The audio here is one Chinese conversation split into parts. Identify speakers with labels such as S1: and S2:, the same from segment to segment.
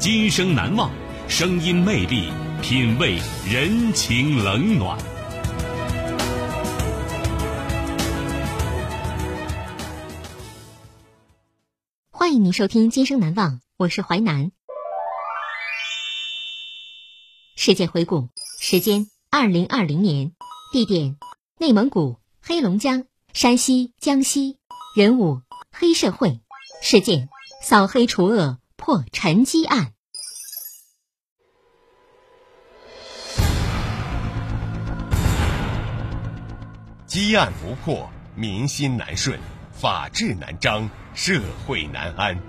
S1: 今生难忘，声音魅力，品味人情冷暖。
S2: 欢迎您收听《今生难忘》，我是淮南。世界回顾时间：二零二零年，地点：内蒙古、黑龙江、山西、江西。人物：黑社会。事件：扫黑除恶破沉积案。
S3: 积案不破，民心难顺，法治难彰。社会难安，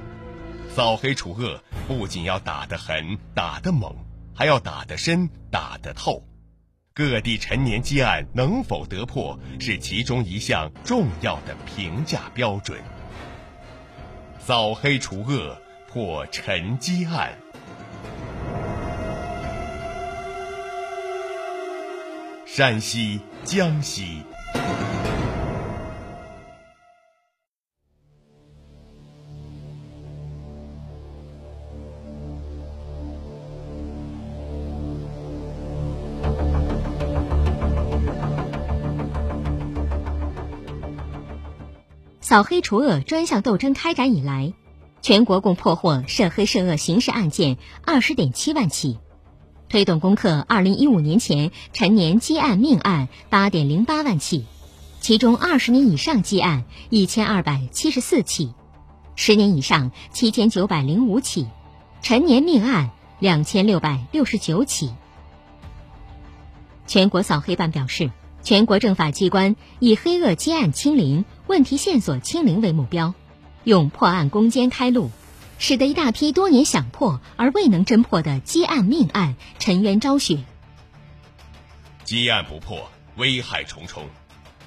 S3: 扫黑除恶不仅要打得狠、打得猛，还要打得深、打得透。各地陈年积案能否得破，是其中一项重要的评价标准。扫黑除恶破沉积案，山西、江西。
S2: 扫黑除恶专项斗争开展以来，全国共破获涉黑涉恶刑事案件二十点七万起，推动攻克二零一五年前陈年积案命案八点零八万起，其中二十年以上积案一千二百七十四起，十年以上七千九百零五起，陈年命案两千六百六十九起。全国扫黑办表示。全国政法机关以黑恶积案清零、问题线索清零为目标，用破案攻坚开路，使得一大批多年想破而未能侦破的积案命案沉冤昭雪。
S3: 积案不破，危害重重。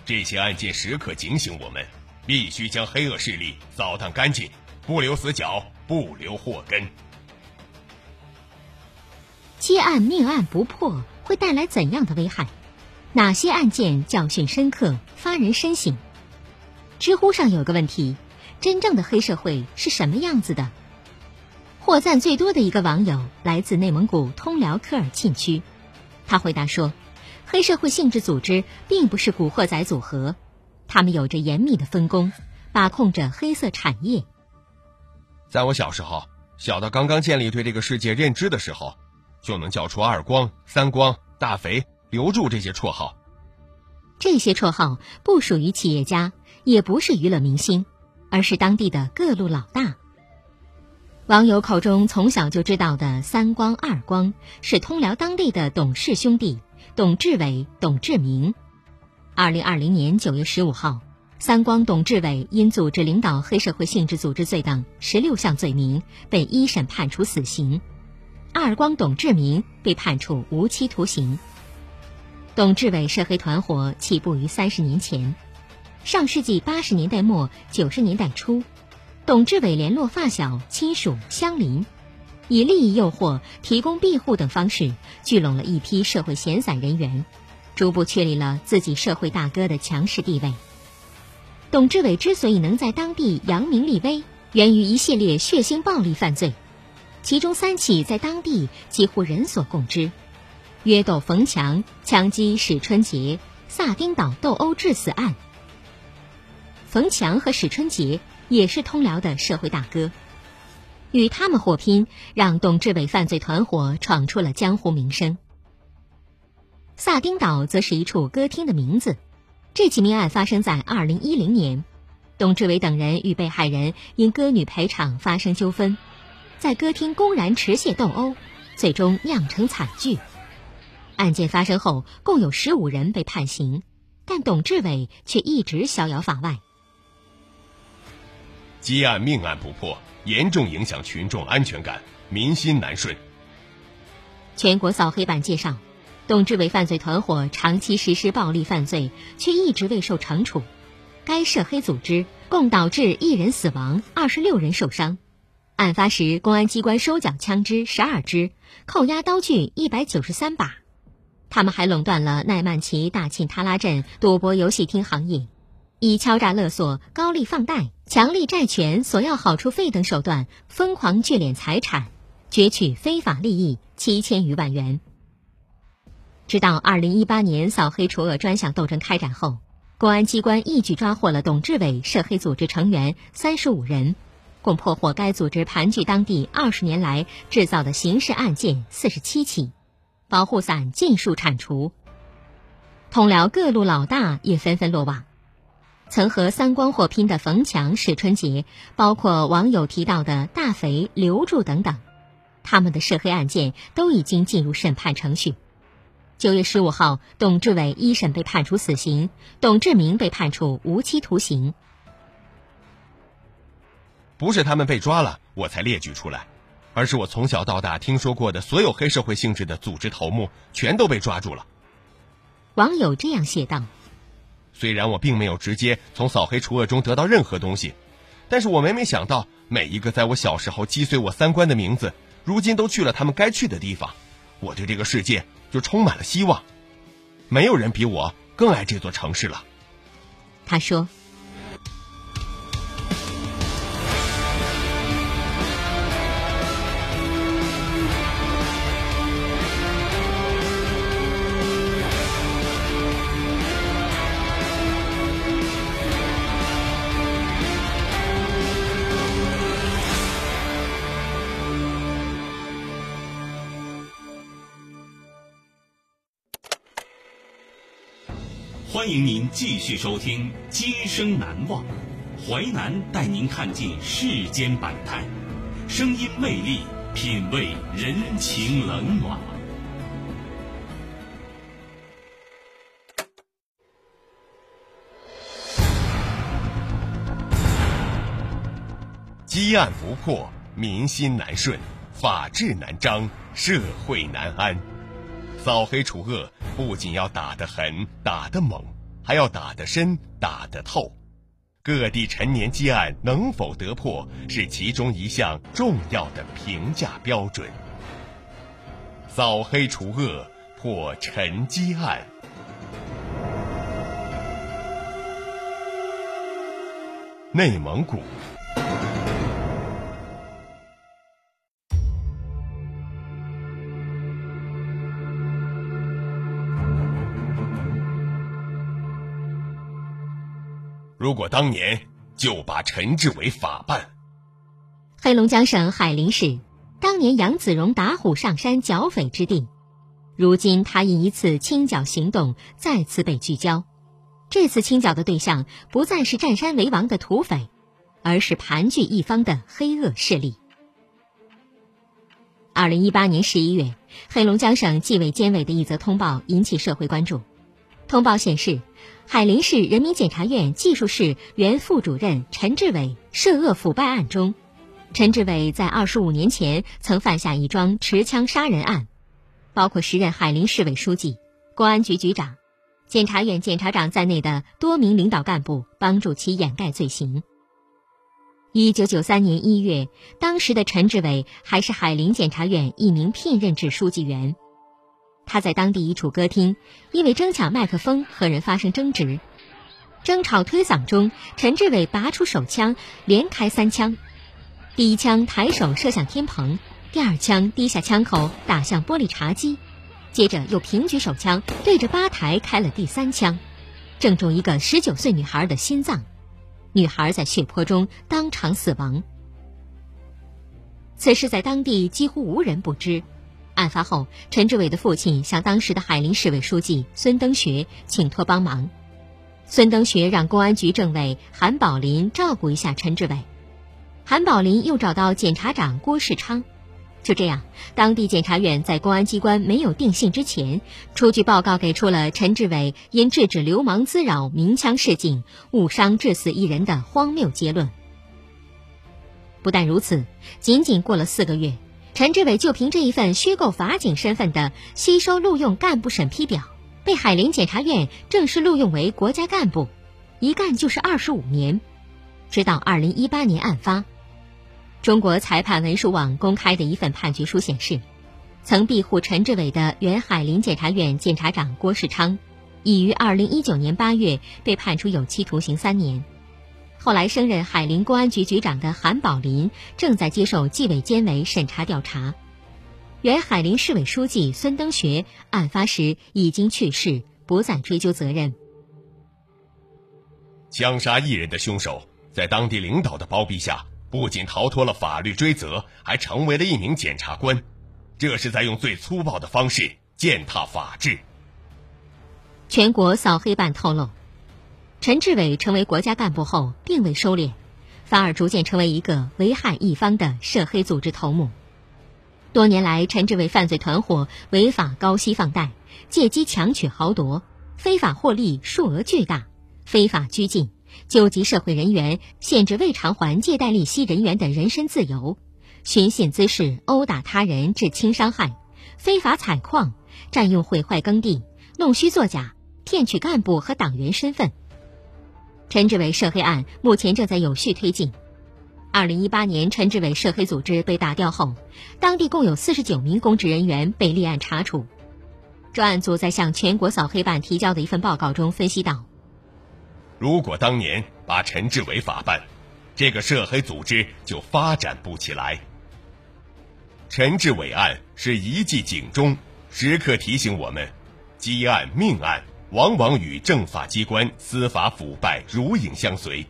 S3: 这些案件时刻警醒我们，必须将黑恶势力扫荡干净，不留死角，不留祸根。
S2: 积案命案不破，会带来怎样的危害？哪些案件教训深刻、发人深省？知乎上有个问题：真正的黑社会是什么样子的？获赞最多的一个网友来自内蒙古通辽科尔沁区，他回答说：“黑社会性质组织并不是古惑仔组合，他们有着严密的分工，把控着黑色产业。
S3: 在我小时候，小到刚刚建立对这个世界认知的时候，就能叫出二光、三光、大肥。”留住这些绰号，
S2: 这些绰号不属于企业家，也不是娱乐明星，而是当地的各路老大。网友口中从小就知道的三光、二光，是通辽当地的董氏兄弟董志伟、董志明。二零二零年九月十五号，三光董志伟因组织领导黑社会性质组织罪等十六项罪名被一审判处死刑，二光董志明被判处无期徒刑。董志伟涉黑团伙起步于三十年前，上世纪八十年代末九十年代初，董志伟联络发小、亲属、乡邻，以利益诱惑、提供庇护等方式聚拢了一批社会闲散人员，逐步确立了自己社会大哥的强势地位。董志伟之所以能在当地扬名立威，源于一系列血腥暴力犯罪，其中三起在当地几乎人所共知。约斗冯强枪击史春杰，萨丁岛斗殴致死案。冯强和史春杰也是通辽的社会大哥。与他们火拼，让董志伟犯罪团伙闯出了江湖名声。萨丁岛则是一处歌厅的名字。这起命案发生在二零一零年，董志伟等人与被害人因歌女赔偿发生纠纷，在歌厅公然持械斗殴，最终酿成惨剧。案件发生后，共有十五人被判刑，但董志伟却一直逍遥法外。
S3: 积案命案不破。严重影响群众安全感，民心难顺。
S2: 全国扫黑办介绍，董志伟犯罪团伙长期实施暴力犯罪，却一直未受惩处。该涉黑组织共导致一人死亡，二十六人受伤。案发时，公安机关收缴枪支十二支，扣押刀具一百九十三把。他们还垄断了奈曼旗大沁他拉镇赌博游戏厅行业。以敲诈勒索、高利放贷、强力债权、索要好处费等手段，疯狂聚敛财产，攫取非法利益七千余万元。直到二零一八年扫黑除恶专项斗争开展后，公安机关一举抓获了董志伟涉黑组织成员三十五人，共破获该组织盘踞当地二十年来制造的刑事案件四十七起，保护伞尽数铲除，通辽各路老大也纷纷落网。曾和三光火拼的冯强、史春杰，包括网友提到的大肥、刘柱等等，他们的涉黑案件都已经进入审判程序。九月十五号，董志伟一审被判处死刑，董志明被判处无期徒刑。
S3: 不是他们被抓了，我才列举出来，而是我从小到大听说过的所有黑社会性质的组织头目，全都被抓住了。
S2: 网友这样写道。
S3: 虽然我并没有直接从扫黑除恶中得到任何东西，但是我每每想到每一个在我小时候击碎我三观的名字，如今都去了他们该去的地方，我对这个世界就充满了希望。没有人比我更爱这座城市了。
S2: 他说。
S1: 欢迎您继续收听《今生难忘》，淮南带您看尽世间百态，声音魅力，品味人情冷暖。
S3: 积案不破，民心难顺，法治难彰，社会难安。扫黑除恶不仅要打得狠、打得猛，还要打得深、打得透。各地陈年积案能否得破，是其中一项重要的评价标准。扫黑除恶破陈积案，内蒙古。如果当年就把陈志伟法办。
S2: 黑龙江省海林市，当年杨子荣打虎上山剿匪之地，如今他因一次清剿行动再次被聚焦。这次清剿的对象不再是占山为王的土匪，而是盘踞一方的黑恶势力。二零一八年十一月，黑龙江省纪委监委的一则通报引起社会关注。通报显示。海林市人民检察院技术室原副主任陈志伟涉恶腐败案中，陈志伟在二十五年前曾犯下一桩持枪杀人案，包括时任海林市委书记、公安局局长、检察院检察长在内的多名领导干部帮助其掩盖罪行。一九九三年一月，当时的陈志伟还是海林检察院一名聘任制书记员。他在当地一处歌厅，因为争抢麦克风和人发生争执，争吵推搡中，陈志伟拔出手枪，连开三枪。第一枪抬手射向天棚，第二枪低下枪口打向玻璃茶几，接着又平举手枪对着吧台开了第三枪，正中一个十九岁女孩的心脏，女孩在血泊中当场死亡。此事在当地几乎无人不知。案发后，陈志伟的父亲向当时的海宁市委书记孙登学请托帮忙。孙登学让公安局政委韩宝林照顾一下陈志伟，韩宝林又找到检察长郭世昌。就这样，当地检察院在公安机关没有定性之前，出具报告，给出了陈志伟因制止流氓滋扰鸣枪示警，误伤致死一人的荒谬结论。不但如此，仅仅过了四个月。陈志伟就凭这一份虚构法警身份的吸收录用干部审批表，被海林检察院正式录用为国家干部，一干就是二十五年，直到二零一八年案发。中国裁判文书网公开的一份判决书显示，曾庇护陈志伟的原海林检察院检察长郭世昌，已于二零一九年八月被判处有期徒刑三年。后来升任海林公安局局长的韩宝林正在接受纪委监委审查调查。原海林市委书记孙登学案发时已经去世，不再追究责任。
S3: 枪杀一人的凶手，在当地领导的包庇下，不仅逃脱了法律追责，还成为了一名检察官。这是在用最粗暴的方式践踏法治。
S2: 全国扫黑办透露。陈志伟成为国家干部后，并未收敛，反而逐渐成为一个危害一方的涉黑组织头目。多年来，陈志伟犯罪团伙违法高息放贷，借机强取豪夺，非法获利数额巨大，非法拘禁、纠集社会人员，限制未偿还借贷利息人员的人身自由，寻衅滋事，殴打他人致轻伤害，非法采矿，占用毁坏耕地，弄虚作假，骗取干部和党员身份。陈志伟涉黑案目前正在有序推进。二零一八年，陈志伟涉黑组织被打掉后，当地共有四十九名公职人员被立案查处。专案组在向全国扫黑办提交的一份报告中分析道：“
S3: 如果当年把陈志伟法办，这个涉黑组织就发展不起来。陈志伟案是一记警钟，时刻提醒我们：积案命案。”往往与政法机关司法腐败如影相随，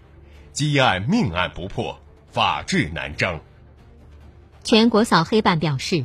S3: 积案命案不破，法治难彰。
S2: 全国扫黑办表示。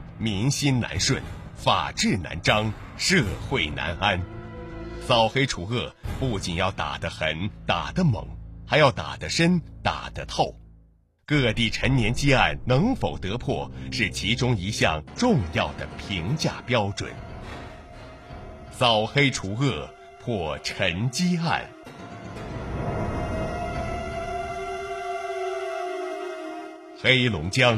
S3: 民心难顺，法治难彰，社会难安。扫黑除恶不仅要打得狠、打得猛，还要打得深、打得透。各地陈年积案能否得破，是其中一项重要的评价标准。扫黑除恶破陈积案，黑龙江。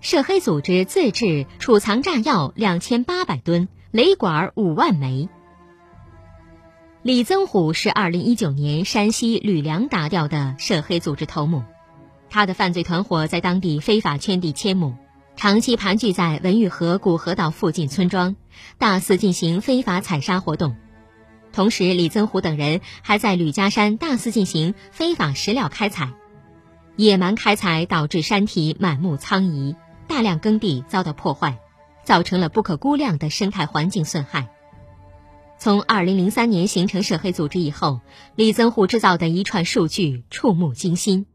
S2: 涉黑组织自制储藏炸药两千八百吨，雷管五万枚。李增虎是二零一九年山西吕梁打掉的涉黑组织头目，他的犯罪团伙在当地非法圈地千亩，长期盘踞在文峪河古河道附近村庄，大肆进行非法采砂活动。同时，李增虎等人还在吕家山大肆进行非法石料开采，野蛮开采导致山体满目苍夷。大量耕地遭到破坏，造成了不可估量的生态环境损害。从2003年形成涉黑组织以后，李增虎制造的一串数据触目惊心：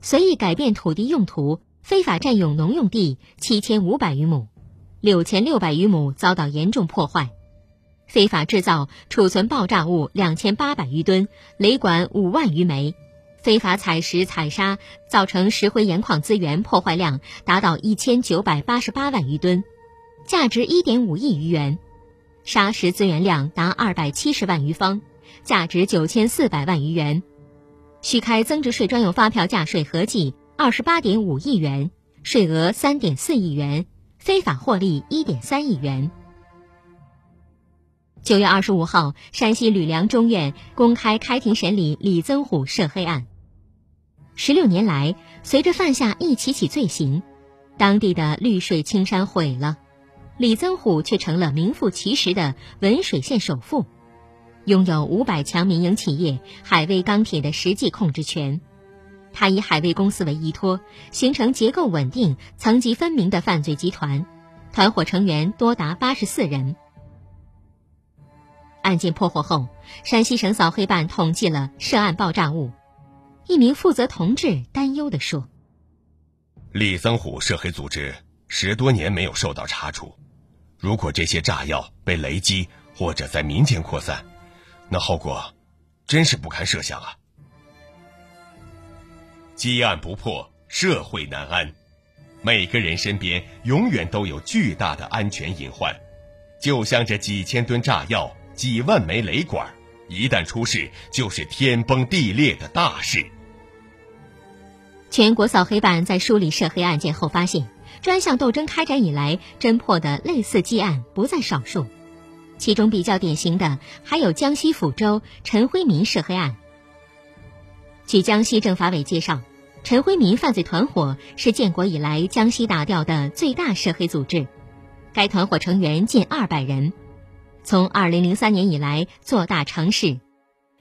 S2: 随意改变土地用途，非法占用农用地7500余亩，6600余亩遭到严重破坏；非法制造、储存爆炸物2800余吨，雷管5万余枚；非法采石采砂，造成石灰岩矿资源破坏量达到1988万余吨，价值1.5亿余元。砂石资源量达二百七十万余方，价值九千四百万余元；虚开增值税专用发票价税合计二十八点五亿元，税额三点四亿元，非法获利一点三亿元。九月二十五号，山西吕梁中院公开开庭审理李增虎涉黑案。十六年来，随着犯下一起起罪行，当地的绿水青山毁了。李增虎却成了名副其实的文水县首富，拥有五百强民营企业海威钢铁的实际控制权。他以海威公司为依托，形成结构稳定、层级分明的犯罪集团，团伙成员多达八十四人。案件破获后，山西省扫黑办统计了涉案爆炸物。一名负责同志担忧地说：“
S3: 李增虎涉黑组织十多年没有受到查处。”如果这些炸药被雷击或者在民间扩散，那后果真是不堪设想啊！积案不破，社会难安。每个人身边永远都有巨大的安全隐患，就像这几千吨炸药、几万枚雷管，一旦出事，就是天崩地裂的大事。
S2: 全国扫黑办在梳理涉黑案件后发现。专项斗争开展以来，侦破的类似积案不在少数，其中比较典型的还有江西抚州陈辉民涉黑案。据江西政法委介绍，陈辉民犯罪团伙是建国以来江西打掉的最大涉黑组织，该团伙成员近二百人，从二零零三年以来做大城市。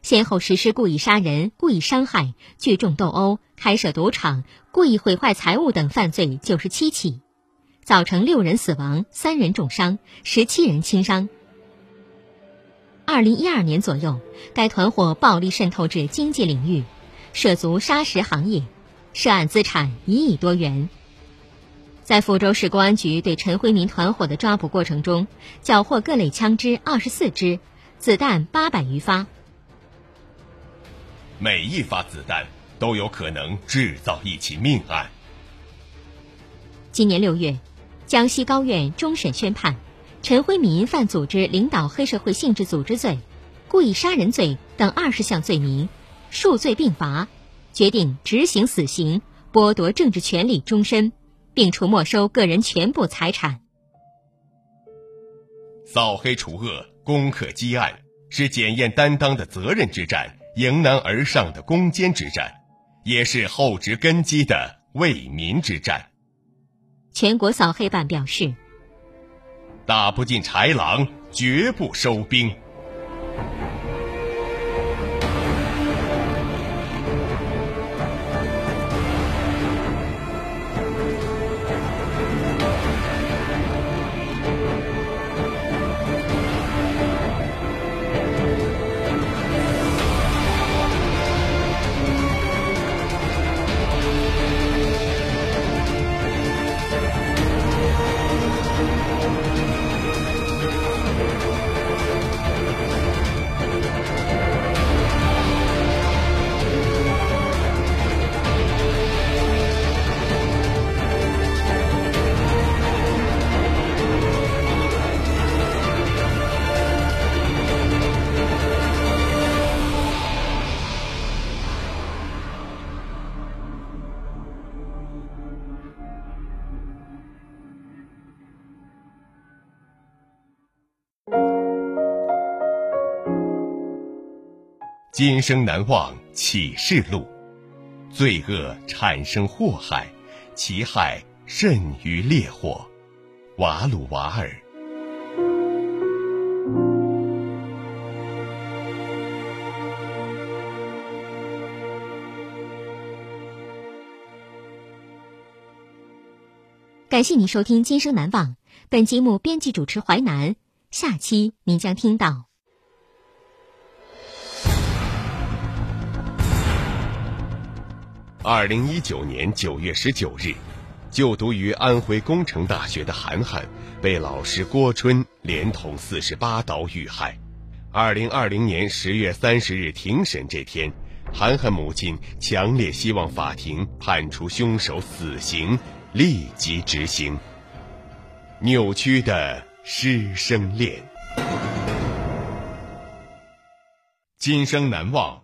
S2: 先后实施故意杀人、故意伤害、聚众斗殴、开设赌场、故意毁坏财物等犯罪九十七起，造成六人死亡、三人重伤、十七人轻伤。二零一二年左右，该团伙暴力渗透至经济领域，涉足砂石行业，涉案资产一亿多元。在福州市公安局对陈辉民团伙的抓捕过程中，缴获各类枪支二十四支，子弹八百余发。
S3: 每一发子弹都有可能制造一起命案。
S2: 今年六月，江西高院终审宣判，陈辉民犯组织领导黑社会性质组织罪、故意杀人罪等二十项罪名，数罪并罚，决定执行死刑，剥夺政治权利终身，并处没收个人全部财产。
S3: 扫黑除恶、攻克积案，是检验担当的责任之战。迎难而上的攻坚之战，也是厚植根基的为民之战。
S2: 全国扫黑办表示：“
S3: 打不进豺狼，绝不收兵。”今生难忘启示录，罪恶产生祸害，其害甚于烈火。瓦鲁瓦尔。
S2: 感谢您收听《今生难忘》，本节目编辑主持淮南。下期您将听到。
S4: 二零一九年九月十九日，就读于安徽工程大学的韩寒被老师郭春连捅四十八刀遇害。二零二零年十月三十日庭审这天，韩寒母亲强烈希望法庭判处凶手死刑，立即执行。扭曲的师生恋，今生难忘。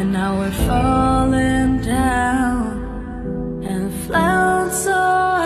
S4: and now we're falling down. And high,